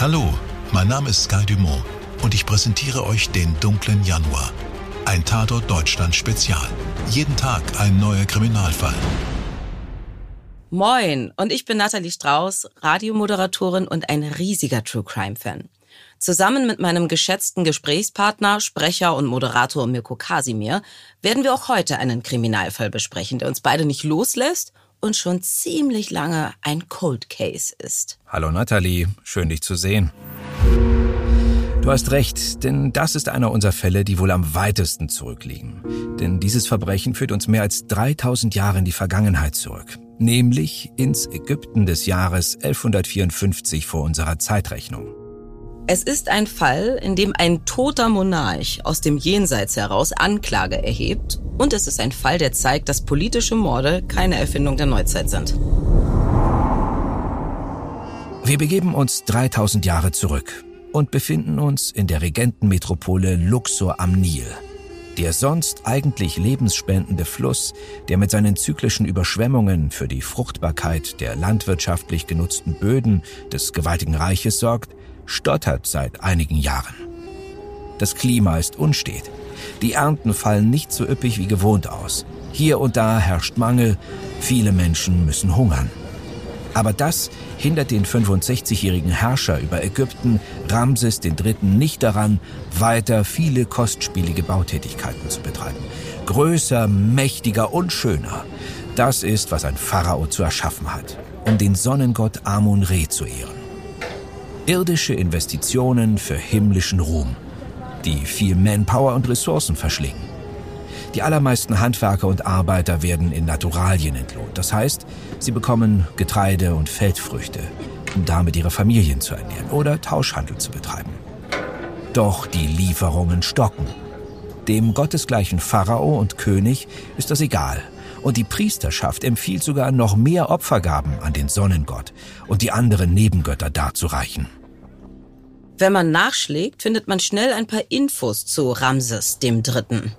Hallo, mein Name ist Sky Dumont und ich präsentiere euch den dunklen Januar. Ein Tatort Deutschland Spezial. Jeden Tag ein neuer Kriminalfall. Moin, und ich bin Nathalie Strauß, Radiomoderatorin und ein riesiger True Crime Fan. Zusammen mit meinem geschätzten Gesprächspartner, Sprecher und Moderator Mirko Kasimir werden wir auch heute einen Kriminalfall besprechen, der uns beide nicht loslässt und schon ziemlich lange ein Cold Case ist. Hallo Nathalie, schön dich zu sehen. Du hast recht, denn das ist einer unserer Fälle, die wohl am weitesten zurückliegen. Denn dieses Verbrechen führt uns mehr als 3000 Jahre in die Vergangenheit zurück, nämlich ins Ägypten des Jahres 1154 vor unserer Zeitrechnung. Es ist ein Fall, in dem ein toter Monarch aus dem Jenseits heraus Anklage erhebt. Und es ist ein Fall, der zeigt, dass politische Morde keine Erfindung der Neuzeit sind. Wir begeben uns 3000 Jahre zurück und befinden uns in der Regentenmetropole Luxor am Nil. Der sonst eigentlich lebensspendende Fluss, der mit seinen zyklischen Überschwemmungen für die Fruchtbarkeit der landwirtschaftlich genutzten Böden des gewaltigen Reiches sorgt, stottert seit einigen Jahren. Das Klima ist unstet. Die Ernten fallen nicht so üppig wie gewohnt aus. Hier und da herrscht Mangel, viele Menschen müssen hungern. Aber das hindert den 65-jährigen Herrscher über Ägypten, Ramses III., nicht daran, weiter viele kostspielige Bautätigkeiten zu betreiben. Größer, mächtiger und schöner. Das ist, was ein Pharao zu erschaffen hat, um den Sonnengott Amun-Re zu ehren. Irdische Investitionen für himmlischen Ruhm, die viel Manpower und Ressourcen verschlingen. Die allermeisten Handwerker und Arbeiter werden in Naturalien entlohnt. Das heißt, sie bekommen Getreide und Feldfrüchte, um damit ihre Familien zu ernähren oder Tauschhandel zu betreiben. Doch die Lieferungen stocken. Dem gottesgleichen Pharao und König ist das egal. Und die Priesterschaft empfiehlt sogar noch mehr Opfergaben an den Sonnengott und die anderen Nebengötter darzureichen. Wenn man nachschlägt, findet man schnell ein paar Infos zu Ramses dem Dritten.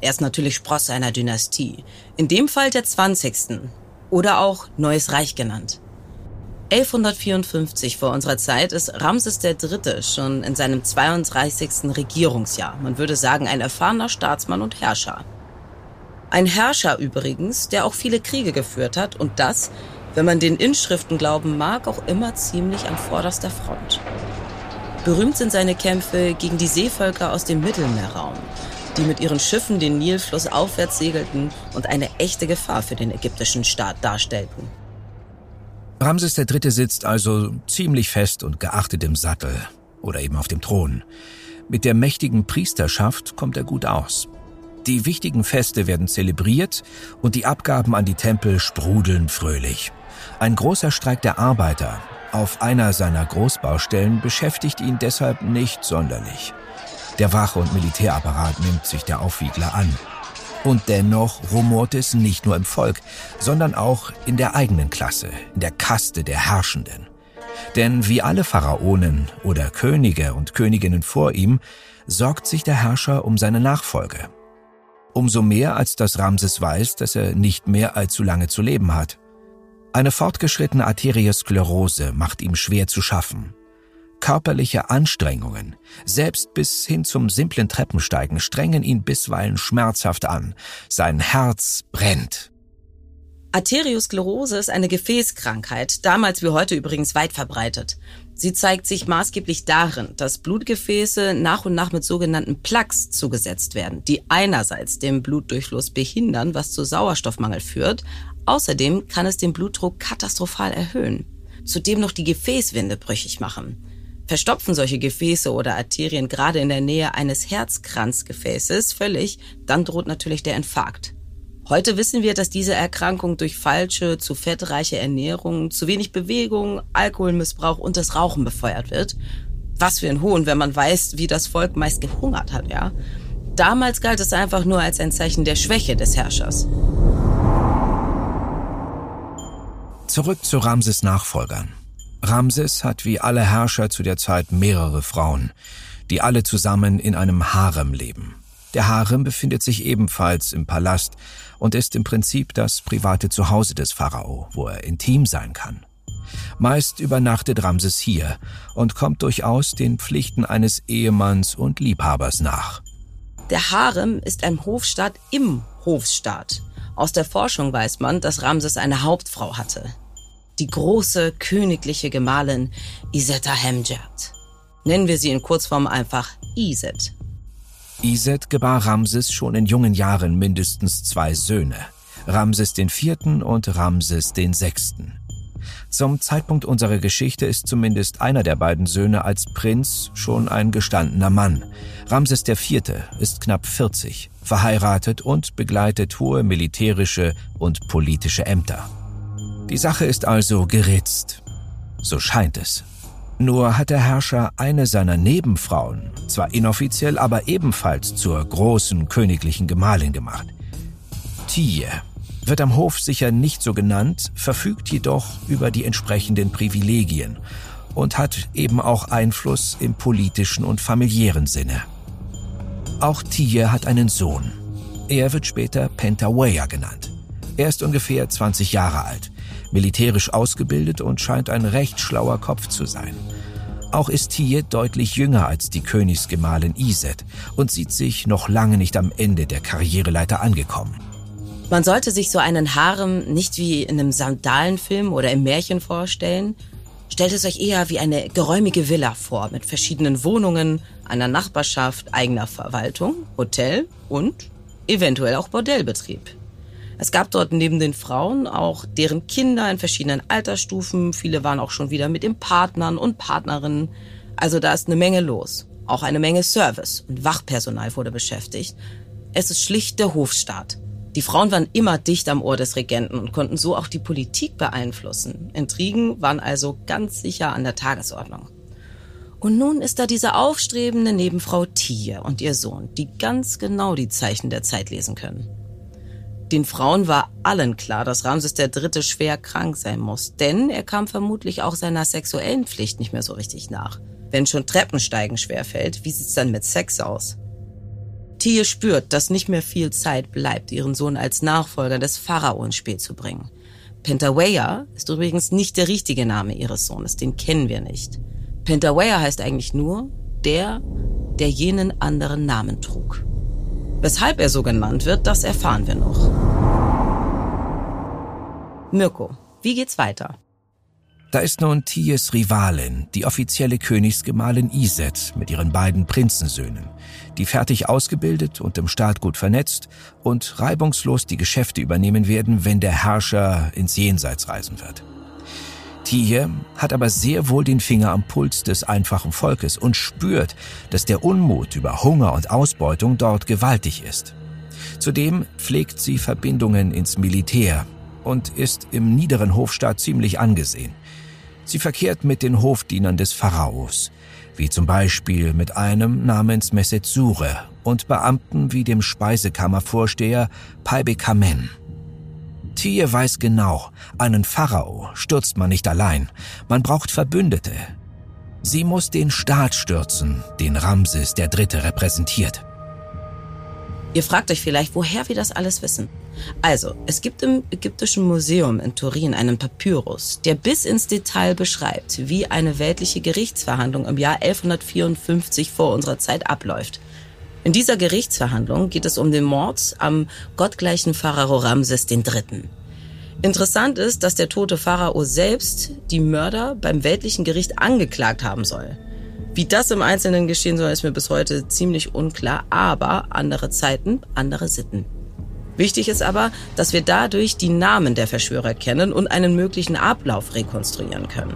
Er ist natürlich Spross einer Dynastie, in dem Fall der 20. oder auch Neues Reich genannt. 1154 vor unserer Zeit ist Ramses III. schon in seinem 32. Regierungsjahr, man würde sagen ein erfahrener Staatsmann und Herrscher. Ein Herrscher übrigens, der auch viele Kriege geführt hat und das, wenn man den Inschriften glauben mag, auch immer ziemlich an vorderster Front. Berühmt sind seine Kämpfe gegen die Seevölker aus dem Mittelmeerraum, die mit ihren Schiffen den Nilfluss aufwärts segelten und eine echte Gefahr für den ägyptischen Staat darstellten. Ramses III. sitzt also ziemlich fest und geachtet im Sattel oder eben auf dem Thron. Mit der mächtigen Priesterschaft kommt er gut aus. Die wichtigen Feste werden zelebriert und die Abgaben an die Tempel sprudeln fröhlich. Ein großer Streik der Arbeiter auf einer seiner Großbaustellen beschäftigt ihn deshalb nicht sonderlich. Der Wache- und Militärapparat nimmt sich der Aufwiegler an. Und dennoch rumort es nicht nur im Volk, sondern auch in der eigenen Klasse, in der Kaste der Herrschenden. Denn wie alle Pharaonen oder Könige und Königinnen vor ihm, sorgt sich der Herrscher um seine Nachfolge. Umso mehr, als dass Ramses weiß, dass er nicht mehr allzu lange zu leben hat. Eine fortgeschrittene Arteriosklerose macht ihm schwer zu schaffen. Körperliche Anstrengungen, selbst bis hin zum simplen Treppensteigen, strengen ihn bisweilen schmerzhaft an. Sein Herz brennt. Arteriosklerose ist eine Gefäßkrankheit, damals wie heute übrigens weit verbreitet. Sie zeigt sich maßgeblich darin, dass Blutgefäße nach und nach mit sogenannten Plaques zugesetzt werden, die einerseits den Blutdurchfluss behindern, was zu Sauerstoffmangel führt, außerdem kann es den Blutdruck katastrophal erhöhen, zudem noch die Gefäßwände brüchig machen. Verstopfen solche Gefäße oder Arterien gerade in der Nähe eines Herzkranzgefäßes völlig, dann droht natürlich der Infarkt. Heute wissen wir, dass diese Erkrankung durch falsche, zu fettreiche Ernährung, zu wenig Bewegung, Alkoholmissbrauch und das Rauchen befeuert wird. Was für ein Hohn, wenn man weiß, wie das Volk meist gehungert hat, ja? Damals galt es einfach nur als ein Zeichen der Schwäche des Herrschers. Zurück zu Ramses Nachfolgern. Ramses hat wie alle Herrscher zu der Zeit mehrere Frauen, die alle zusammen in einem Harem leben. Der Harem befindet sich ebenfalls im Palast und ist im Prinzip das private Zuhause des Pharao, wo er intim sein kann. Meist übernachtet Ramses hier und kommt durchaus den Pflichten eines Ehemanns und Liebhabers nach. Der Harem ist ein Hofstaat im Hofstaat. Aus der Forschung weiß man, dass Ramses eine Hauptfrau hatte. Die große königliche Gemahlin Iseta Hemjat. Nennen wir sie in Kurzform einfach Iset. Iset gebar Ramses schon in jungen Jahren mindestens zwei Söhne. Ramses IV. und Ramses VI. Zum Zeitpunkt unserer Geschichte ist zumindest einer der beiden Söhne als Prinz schon ein gestandener Mann. Ramses IV. ist knapp 40, verheiratet und begleitet hohe militärische und politische Ämter. Die Sache ist also geritzt. So scheint es. Nur hat der Herrscher eine seiner Nebenfrauen, zwar inoffiziell, aber ebenfalls zur großen königlichen Gemahlin gemacht. Tiye wird am Hof sicher nicht so genannt, verfügt jedoch über die entsprechenden Privilegien und hat eben auch Einfluss im politischen und familiären Sinne. Auch Tiye hat einen Sohn. Er wird später Pentaweya genannt. Er ist ungefähr 20 Jahre alt, militärisch ausgebildet und scheint ein recht schlauer Kopf zu sein. Auch ist Tiye deutlich jünger als die Königsgemahlin Iset und sieht sich noch lange nicht am Ende der Karriereleiter angekommen. Man sollte sich so einen Harem nicht wie in einem Sandalenfilm oder im Märchen vorstellen. Stellt es euch eher wie eine geräumige Villa vor, mit verschiedenen Wohnungen, einer Nachbarschaft, eigener Verwaltung, Hotel und eventuell auch Bordellbetrieb. Es gab dort neben den Frauen auch deren Kinder in verschiedenen Altersstufen. Viele waren auch schon wieder mit den Partnern und Partnerinnen. Also da ist eine Menge los. Auch eine Menge Service und Wachpersonal wurde beschäftigt. Es ist schlicht der Hofstaat. Die Frauen waren immer dicht am Ohr des Regenten und konnten so auch die Politik beeinflussen. Intrigen waren also ganz sicher an der Tagesordnung. Und nun ist da diese aufstrebende Nebenfrau Tier und ihr Sohn, die ganz genau die Zeichen der Zeit lesen können. Den Frauen war allen klar, dass Ramses III. schwer krank sein muss, denn er kam vermutlich auch seiner sexuellen Pflicht nicht mehr so richtig nach. Wenn schon Treppensteigen schwerfällt, wie sieht's dann mit Sex aus? Tie spürt, dass nicht mehr viel Zeit bleibt, ihren Sohn als Nachfolger des Pharao ins Spiel zu bringen. Pentaweya ist übrigens nicht der richtige Name ihres Sohnes, den kennen wir nicht. Pentaweya heißt eigentlich nur der, der jenen anderen Namen trug. Weshalb er so genannt wird, das erfahren wir noch. Mirko, wie geht's weiter? Da ist nun Ties Rivalin, die offizielle Königsgemahlin Iset mit ihren beiden Prinzensöhnen, die fertig ausgebildet und im Staat gut vernetzt und reibungslos die Geschäfte übernehmen werden, wenn der Herrscher ins Jenseits reisen wird. Tie hat aber sehr wohl den Finger am Puls des einfachen Volkes und spürt, dass der Unmut über Hunger und Ausbeutung dort gewaltig ist. Zudem pflegt sie Verbindungen ins Militär und ist im niederen Hofstaat ziemlich angesehen. Sie verkehrt mit den Hofdienern des Pharaos, wie zum Beispiel mit einem namens Mesetsure und Beamten wie dem Speisekammervorsteher Paibekamen. Tier weiß genau, einen Pharao stürzt man nicht allein, man braucht Verbündete. Sie muss den Staat stürzen, den Ramses Dritte repräsentiert. Ihr fragt euch vielleicht, woher wir das alles wissen. Also, es gibt im Ägyptischen Museum in Turin einen Papyrus, der bis ins Detail beschreibt, wie eine weltliche Gerichtsverhandlung im Jahr 1154 vor unserer Zeit abläuft. In dieser Gerichtsverhandlung geht es um den Mord am gottgleichen Pharao Ramses III. Interessant ist, dass der tote Pharao selbst die Mörder beim weltlichen Gericht angeklagt haben soll. Wie das im Einzelnen geschehen soll, ist mir bis heute ziemlich unklar, aber andere Zeiten, andere Sitten. Wichtig ist aber, dass wir dadurch die Namen der Verschwörer kennen und einen möglichen Ablauf rekonstruieren können.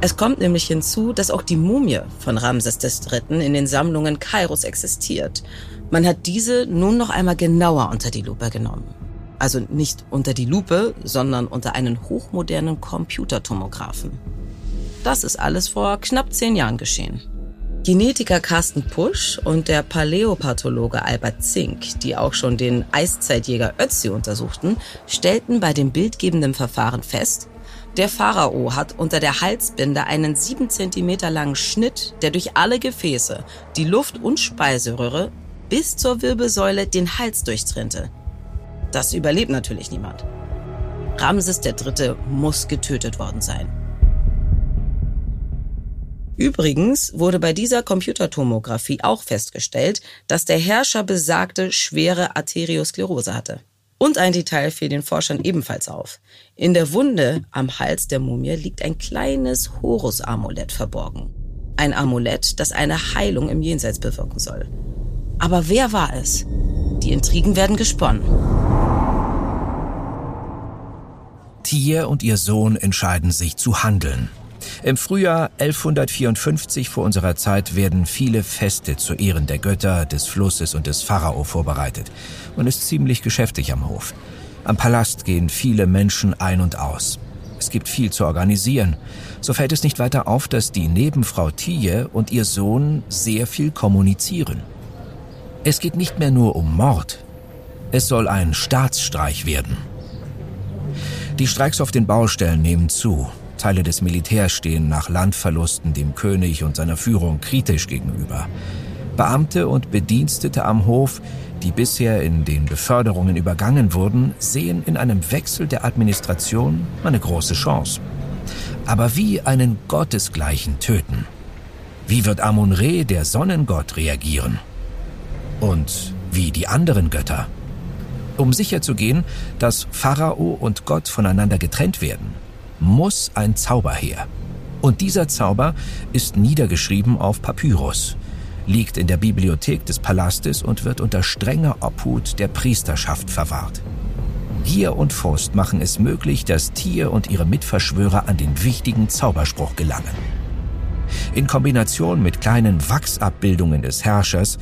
Es kommt nämlich hinzu, dass auch die Mumie von Ramses III. in den Sammlungen Kairos existiert. Man hat diese nun noch einmal genauer unter die Lupe genommen. Also nicht unter die Lupe, sondern unter einen hochmodernen Computertomographen. Das ist alles vor knapp zehn Jahren geschehen. Genetiker Carsten Pusch und der Paläopathologe Albert Zink, die auch schon den Eiszeitjäger Ötzi untersuchten, stellten bei dem bildgebenden Verfahren fest, der Pharao hat unter der Halsbinde einen sieben Zentimeter langen Schnitt, der durch alle Gefäße, die Luft- und Speiseröhre bis zur Wirbelsäule den Hals durchtrennte. Das überlebt natürlich niemand. Ramses III. muss getötet worden sein. Übrigens wurde bei dieser Computertomographie auch festgestellt, dass der Herrscher besagte schwere Arteriosklerose hatte. Und ein Detail fiel den Forschern ebenfalls auf. In der Wunde am Hals der Mumie liegt ein kleines Horus-Amulett verborgen. Ein Amulett, das eine Heilung im Jenseits bewirken soll. Aber wer war es? Die Intrigen werden gesponnen. Tier und ihr Sohn entscheiden sich zu handeln. Im Frühjahr 1154 vor unserer Zeit werden viele Feste zu Ehren der Götter, des Flusses und des Pharao vorbereitet. Man ist ziemlich geschäftig am Hof. Am Palast gehen viele Menschen ein und aus. Es gibt viel zu organisieren. So fällt es nicht weiter auf, dass die Nebenfrau Tie und ihr Sohn sehr viel kommunizieren. Es geht nicht mehr nur um Mord. Es soll ein Staatsstreich werden. Die Streiks auf den Baustellen nehmen zu. Teile des Militärs stehen nach Landverlusten dem König und seiner Führung kritisch gegenüber. Beamte und Bedienstete am Hof, die bisher in den Beförderungen übergangen wurden, sehen in einem Wechsel der Administration eine große Chance. Aber wie einen Gottesgleichen töten? Wie wird Amun-Re, der Sonnengott, reagieren? Und wie die anderen Götter? Um sicherzugehen, dass Pharao und Gott voneinander getrennt werden, muss ein Zauber her. Und dieser Zauber ist niedergeschrieben auf Papyrus, liegt in der Bibliothek des Palastes und wird unter strenger Obhut der Priesterschaft verwahrt. Gier und Frust machen es möglich, dass Tier und ihre Mitverschwörer an den wichtigen Zauberspruch gelangen. In Kombination mit kleinen Wachsabbildungen des Herrschers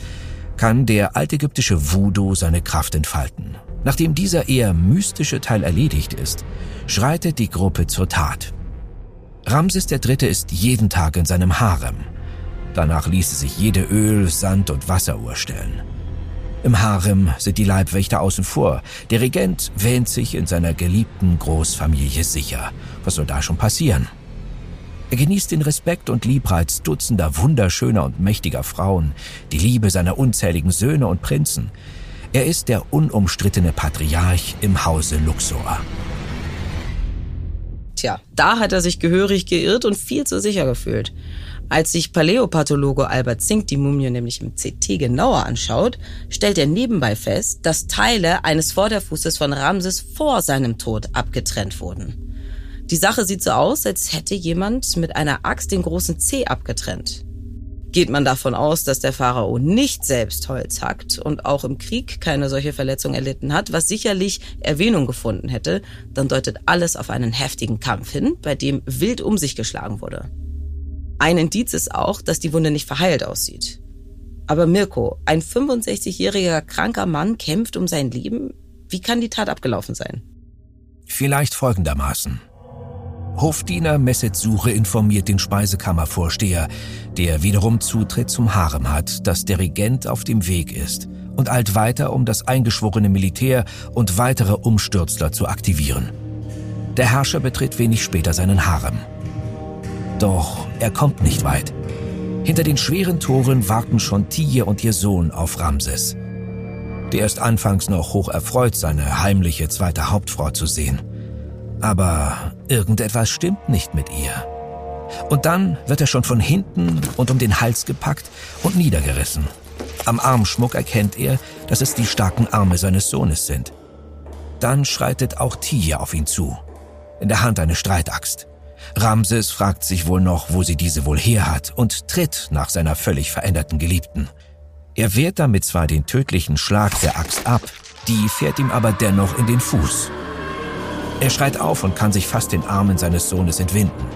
kann der altägyptische Voodoo seine Kraft entfalten. Nachdem dieser eher mystische Teil erledigt ist, schreitet die Gruppe zur Tat. Ramses III. ist jeden Tag in seinem Harem. Danach ließe sich jede Öl-, Sand- und Wasseruhr stellen. Im Harem sind die Leibwächter außen vor. Der Regent wähnt sich in seiner geliebten Großfamilie sicher. Was soll da schon passieren? Er genießt den Respekt und Liebreiz dutzender wunderschöner und mächtiger Frauen, die Liebe seiner unzähligen Söhne und Prinzen. Er ist der unumstrittene Patriarch im Hause Luxor. Tja, da hat er sich gehörig geirrt und viel zu sicher gefühlt. Als sich Paläopathologe Albert Zink die Mumie nämlich im CT genauer anschaut, stellt er nebenbei fest, dass Teile eines Vorderfußes von Ramses vor seinem Tod abgetrennt wurden. Die Sache sieht so aus, als hätte jemand mit einer Axt den großen C abgetrennt. Geht man davon aus, dass der Pharao nicht selbst Holz hackt und auch im Krieg keine solche Verletzung erlitten hat, was sicherlich Erwähnung gefunden hätte, dann deutet alles auf einen heftigen Kampf hin, bei dem wild um sich geschlagen wurde. Ein Indiz ist auch, dass die Wunde nicht verheilt aussieht. Aber Mirko, ein 65-jähriger kranker Mann kämpft um sein Leben. Wie kann die Tat abgelaufen sein? Vielleicht folgendermaßen. Hofdiener Messetsuche informiert den Speisekammervorsteher, der wiederum Zutritt zum Harem hat, dass der Regent auf dem Weg ist und eilt weiter, um das eingeschworene Militär und weitere Umstürzler zu aktivieren. Der Herrscher betritt wenig später seinen Harem. Doch er kommt nicht weit. Hinter den schweren Toren warten schon Tiye und ihr Sohn auf Ramses. Der ist anfangs noch hoch erfreut, seine heimliche zweite Hauptfrau zu sehen. Aber irgendetwas stimmt nicht mit ihr. Und dann wird er schon von hinten und um den Hals gepackt und niedergerissen. Am Armschmuck erkennt er, dass es die starken Arme seines Sohnes sind. Dann schreitet auch Tia auf ihn zu. In der Hand eine Streitaxt. Ramses fragt sich wohl noch, wo sie diese wohl her hat und tritt nach seiner völlig veränderten Geliebten. Er wehrt damit zwar den tödlichen Schlag der Axt ab, die fährt ihm aber dennoch in den Fuß. Er schreit auf und kann sich fast den Armen seines Sohnes entwinden.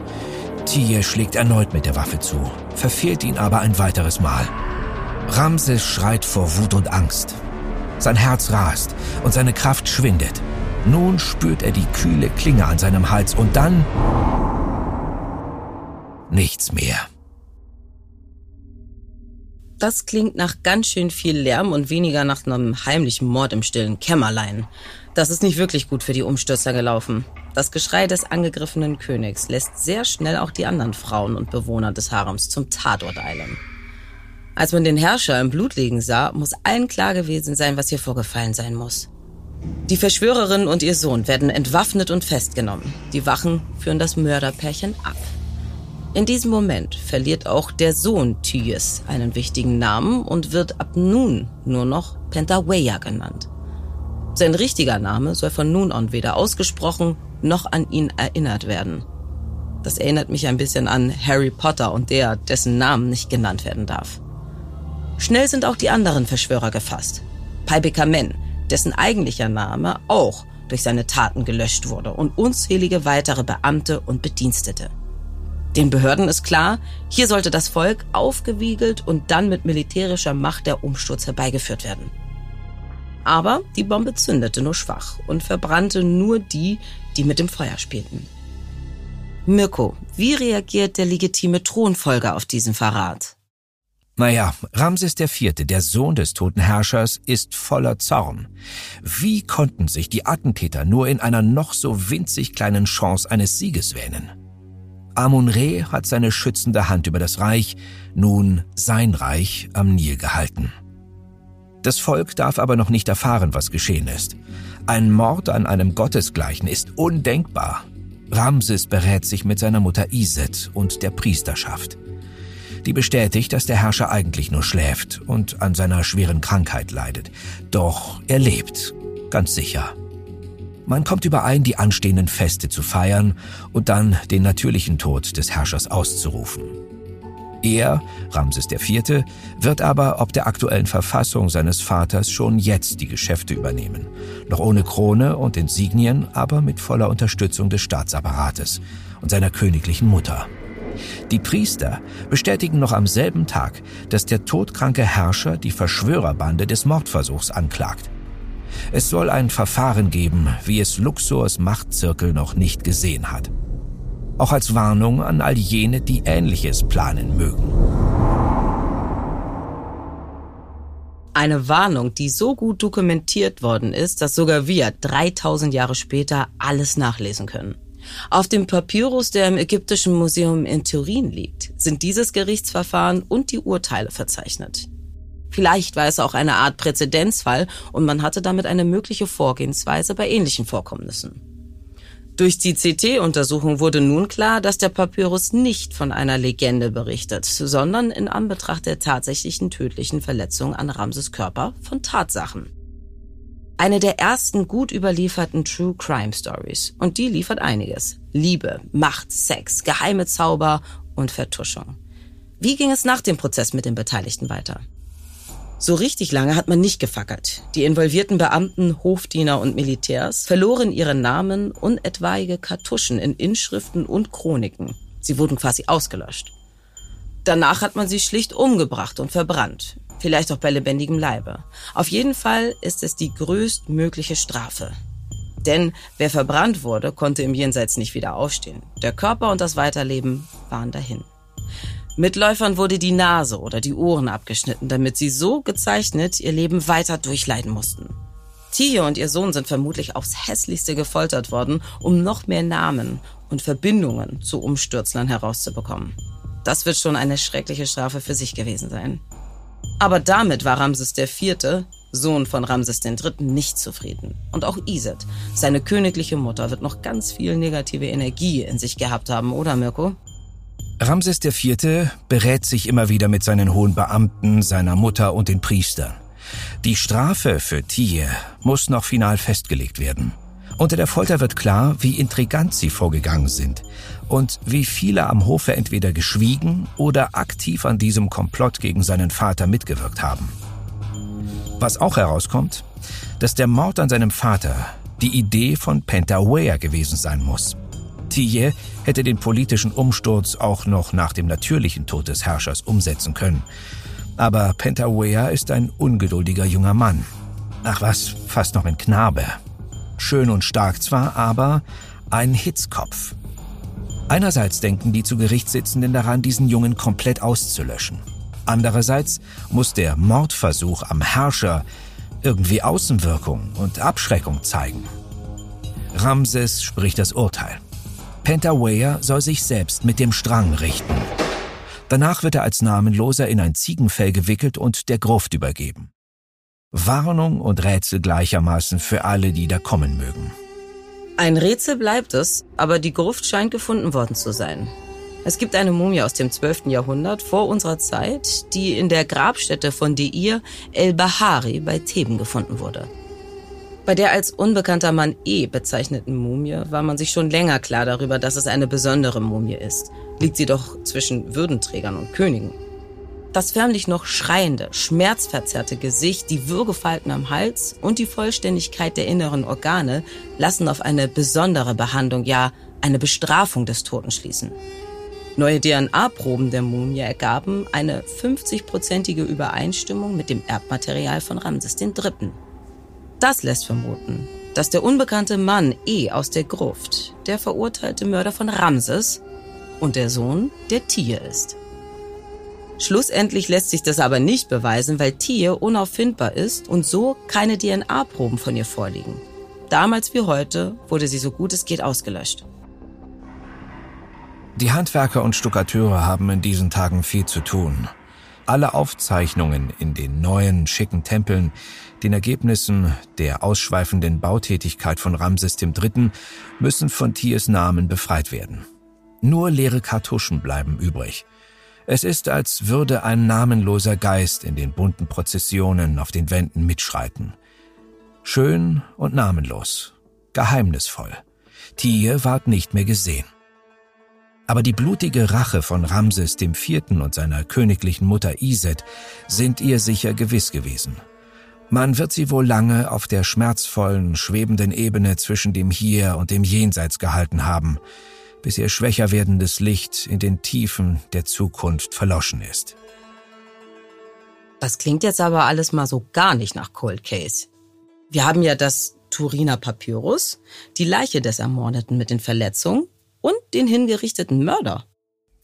Tiye schlägt erneut mit der Waffe zu, verfehlt ihn aber ein weiteres Mal. Ramses schreit vor Wut und Angst. Sein Herz rast und seine Kraft schwindet. Nun spürt er die kühle Klinge an seinem Hals und dann nichts mehr. Das klingt nach ganz schön viel Lärm und weniger nach einem heimlichen Mord im stillen Kämmerlein. Das ist nicht wirklich gut für die Umstürzer gelaufen. Das Geschrei des angegriffenen Königs lässt sehr schnell auch die anderen Frauen und Bewohner des Harems zum Tatort eilen. Als man den Herrscher im Blut liegen sah, muss allen klar gewesen sein, was hier vorgefallen sein muss. Die Verschwörerin und ihr Sohn werden entwaffnet und festgenommen. Die Wachen führen das Mörderpärchen ab. In diesem Moment verliert auch der Sohn Tyes einen wichtigen Namen und wird ab nun nur noch Pentaweya genannt. Sein richtiger Name soll von nun an weder ausgesprochen noch an ihn erinnert werden. Das erinnert mich ein bisschen an Harry Potter und der, dessen Namen nicht genannt werden darf. Schnell sind auch die anderen Verschwörer gefasst. Paibeka Men, dessen eigentlicher Name auch durch seine Taten gelöscht wurde und unzählige weitere Beamte und Bedienstete. Den Behörden ist klar, hier sollte das Volk aufgewiegelt und dann mit militärischer Macht der Umsturz herbeigeführt werden. Aber die Bombe zündete nur schwach und verbrannte nur die, die mit dem Feuer spielten. Mirko, wie reagiert der legitime Thronfolger auf diesen Verrat? Naja, Ramses IV., der Sohn des toten Herrschers, ist voller Zorn. Wie konnten sich die Attentäter nur in einer noch so winzig kleinen Chance eines Sieges wähnen? Amun-Re hat seine schützende Hand über das Reich, nun sein Reich, am Nil gehalten. Das Volk darf aber noch nicht erfahren, was geschehen ist. Ein Mord an einem Gottesgleichen ist undenkbar. Ramses berät sich mit seiner Mutter Iset und der Priesterschaft. Die bestätigt, dass der Herrscher eigentlich nur schläft und an seiner schweren Krankheit leidet. Doch er lebt, ganz sicher. Man kommt überein, die anstehenden Feste zu feiern und dann den natürlichen Tod des Herrschers auszurufen. Er, Ramses IV., wird aber ob der aktuellen Verfassung seines Vaters schon jetzt die Geschäfte übernehmen. Noch ohne Krone und Insignien, aber mit voller Unterstützung des Staatsapparates und seiner königlichen Mutter. Die Priester bestätigen noch am selben Tag, dass der todkranke Herrscher die Verschwörerbande des Mordversuchs anklagt. Es soll ein Verfahren geben, wie es Luxors Machtzirkel noch nicht gesehen hat. Auch als Warnung an all jene, die Ähnliches planen mögen. Eine Warnung, die so gut dokumentiert worden ist, dass sogar wir 3000 Jahre später alles nachlesen können. Auf dem Papyrus, der im Ägyptischen Museum in Turin liegt, sind dieses Gerichtsverfahren und die Urteile verzeichnet. Vielleicht war es auch eine Art Präzedenzfall und man hatte damit eine mögliche Vorgehensweise bei ähnlichen Vorkommnissen. Durch die CT-Untersuchung wurde nun klar, dass der Papyrus nicht von einer Legende berichtet, sondern in Anbetracht der tatsächlichen tödlichen Verletzung an Ramses Körper von Tatsachen. Eine der ersten gut überlieferten True Crime Stories. Und die liefert einiges. Liebe, Macht, Sex, geheime Zauber und Vertuschung. Wie ging es nach dem Prozess mit den Beteiligten weiter? So richtig lange hat man nicht gefackelt. Die involvierten Beamten, Hofdiener und Militärs verloren ihre Namen und etwaige Kartuschen in Inschriften und Chroniken. Sie wurden quasi ausgelöscht. Danach hat man sie schlicht umgebracht und verbrannt. Vielleicht auch bei lebendigem Leibe. Auf jeden Fall ist es die größtmögliche Strafe. Denn wer verbrannt wurde, konnte im Jenseits nicht wieder aufstehen. Der Körper und das Weiterleben waren dahin. Mitläufern wurde die Nase oder die Ohren abgeschnitten, damit sie so gezeichnet ihr Leben weiter durchleiden mussten. Tia und ihr Sohn sind vermutlich aufs hässlichste gefoltert worden, um noch mehr Namen und Verbindungen zu Umstürzlern herauszubekommen. Das wird schon eine schreckliche Strafe für sich gewesen sein. Aber damit war Ramses IV., Sohn von Ramses III., nicht zufrieden. Und auch Iset, seine königliche Mutter, wird noch ganz viel negative Energie in sich gehabt haben, oder Mirko? Ramses IV. berät sich immer wieder mit seinen hohen Beamten, seiner Mutter und den Priestern. Die Strafe für Tiye muss noch final festgelegt werden. Unter der Folter wird klar, wie intrigant sie vorgegangen sind und wie viele am Hofe entweder geschwiegen oder aktiv an diesem Komplott gegen seinen Vater mitgewirkt haben. Was auch herauskommt, dass der Mord an seinem Vater die Idee von Pentawea gewesen sein muss. Thier hätte den politischen Umsturz auch noch nach dem natürlichen Tod des Herrschers umsetzen können. Aber Pentawea ist ein ungeduldiger junger Mann. Ach was, fast noch ein Knabe. Schön und stark zwar, aber ein Hitzkopf. Einerseits denken die zu Gericht Sitzenden daran, diesen Jungen komplett auszulöschen. Andererseits muss der Mordversuch am Herrscher irgendwie Außenwirkung und Abschreckung zeigen. Ramses spricht das Urteil. Pentaweya soll sich selbst mit dem Strang richten. Danach wird er als Namenloser in ein Ziegenfell gewickelt und der Gruft übergeben. Warnung und Rätsel gleichermaßen für alle, die da kommen mögen. Ein Rätsel bleibt es, aber die Gruft scheint gefunden worden zu sein. Es gibt eine Mumie aus dem 12. Jahrhundert vor unserer Zeit, die in der Grabstätte von Deir el-Bahari bei Theben gefunden wurde. Bei der als unbekannter Mann E bezeichneten Mumie war man sich schon länger klar darüber, dass es eine besondere Mumie ist. Liegt sie doch zwischen Würdenträgern und Königen. Das förmlich noch schreiende, schmerzverzerrte Gesicht, die Würgefalten am Hals und die Vollständigkeit der inneren Organe lassen auf eine besondere Behandlung, ja eine Bestrafung des Toten schließen. Neue DNA-Proben der Mumie ergaben eine 50-prozentige Übereinstimmung mit dem Erbmaterial von Ramses III. Das lässt vermuten, dass der unbekannte Mann E aus der Gruft der verurteilte Mörder von Ramses und der Sohn der Tier ist. Schlussendlich lässt sich das aber nicht beweisen, weil Tier unauffindbar ist und so keine DNA-Proben von ihr vorliegen. Damals wie heute wurde sie so gut es geht ausgelöscht. Die Handwerker und Stuckateure haben in diesen Tagen viel zu tun. Alle Aufzeichnungen in den neuen, schicken Tempeln, den Ergebnissen der ausschweifenden Bautätigkeit von Ramses III. müssen von Tiers Namen befreit werden. Nur leere Kartuschen bleiben übrig. Es ist, als würde ein namenloser Geist in den bunten Prozessionen auf den Wänden mitschreiten. Schön und namenlos, geheimnisvoll. Tier ward nicht mehr gesehen. Aber die blutige Rache von Ramses IV. und seiner königlichen Mutter Iset sind ihr sicher gewiss gewesen. Man wird sie wohl lange auf der schmerzvollen, schwebenden Ebene zwischen dem Hier und dem Jenseits gehalten haben, bis ihr schwächer werdendes Licht in den Tiefen der Zukunft verloschen ist. Das klingt jetzt aber alles mal so gar nicht nach Cold Case. Wir haben ja das Turiner Papyrus, die Leiche des Ermordeten mit den Verletzungen und den hingerichteten Mörder.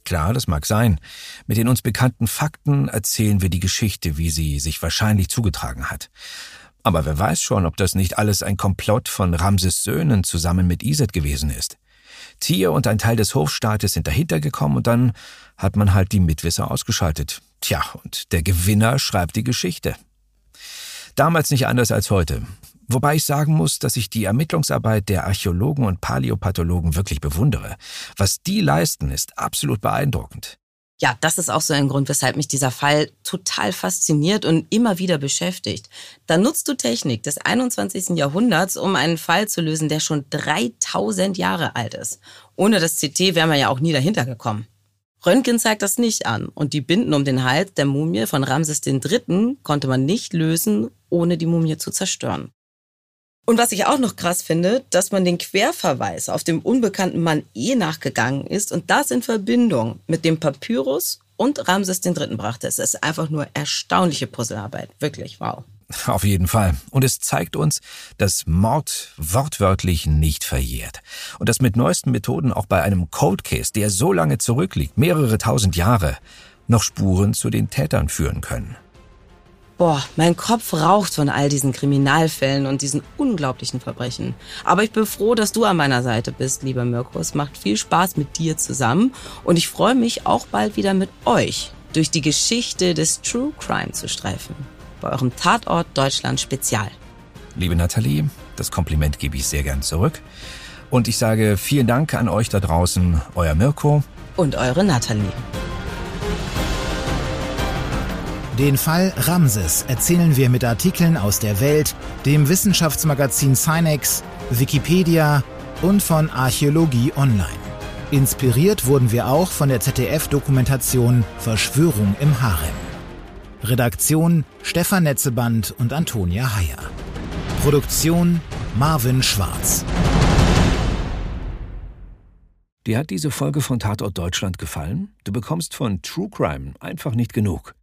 Klar, das mag sein. Mit den uns bekannten Fakten erzählen wir die Geschichte, wie sie sich wahrscheinlich zugetragen hat. Aber wer weiß schon, ob das nicht alles ein Komplott von Ramses Söhnen zusammen mit Iset gewesen ist. Tier und ein Teil des Hofstaates sind dahinter gekommen und dann hat man halt die Mitwisser ausgeschaltet. Tja, und der Gewinner schreibt die Geschichte. Damals nicht anders als heute. Wobei ich sagen muss, dass ich die Ermittlungsarbeit der Archäologen und Paläopathologen wirklich bewundere. Was die leisten, ist absolut beeindruckend. Ja, das ist auch so ein Grund, weshalb mich dieser Fall total fasziniert und immer wieder beschäftigt. Da nutzt du Technik des 21. Jahrhunderts, um einen Fall zu lösen, der schon 3000 Jahre alt ist. Ohne das CT wären wir ja auch nie dahinter gekommen. Röntgen zeigt das nicht an und die Binden um den Hals der Mumie von Ramses III. konnte man nicht lösen, ohne die Mumie zu zerstören. Und was ich auch noch krass finde, dass man den Querverweis auf dem unbekannten Mann eh nachgegangen ist und das in Verbindung mit dem Papyrus und Ramses III. brachte. Es ist einfach nur erstaunliche Puzzlearbeit. Wirklich, wow. Auf jeden Fall. Und es zeigt uns, dass Mord wortwörtlich nicht verjährt. Und dass mit neuesten Methoden auch bei einem Cold Case, der so lange zurückliegt, mehrere tausend Jahre, noch Spuren zu den Tätern führen können. Boah, mein Kopf raucht von all diesen Kriminalfällen und diesen unglaublichen Verbrechen. Aber ich bin froh, dass du an meiner Seite bist, lieber Mirko. Es macht viel Spaß mit dir zusammen und ich freue mich auch bald wieder mit euch durch die Geschichte des True Crime zu streifen. Bei eurem Tatort Deutschland Spezial. Liebe Nathalie, das Kompliment gebe ich sehr gern zurück. Und ich sage vielen Dank an euch da draußen, euer Mirko. Und eure Nathalie. Den Fall Ramses erzählen wir mit Artikeln aus der Welt, dem Wissenschaftsmagazin Sinex, Wikipedia und von Archäologie Online. Inspiriert wurden wir auch von der ZDF-Dokumentation Verschwörung im Harem. Redaktion Stefan Netzeband und Antonia Heyer. Produktion Marvin Schwarz. Dir hat diese Folge von Tatort Deutschland gefallen? Du bekommst von True Crime einfach nicht genug.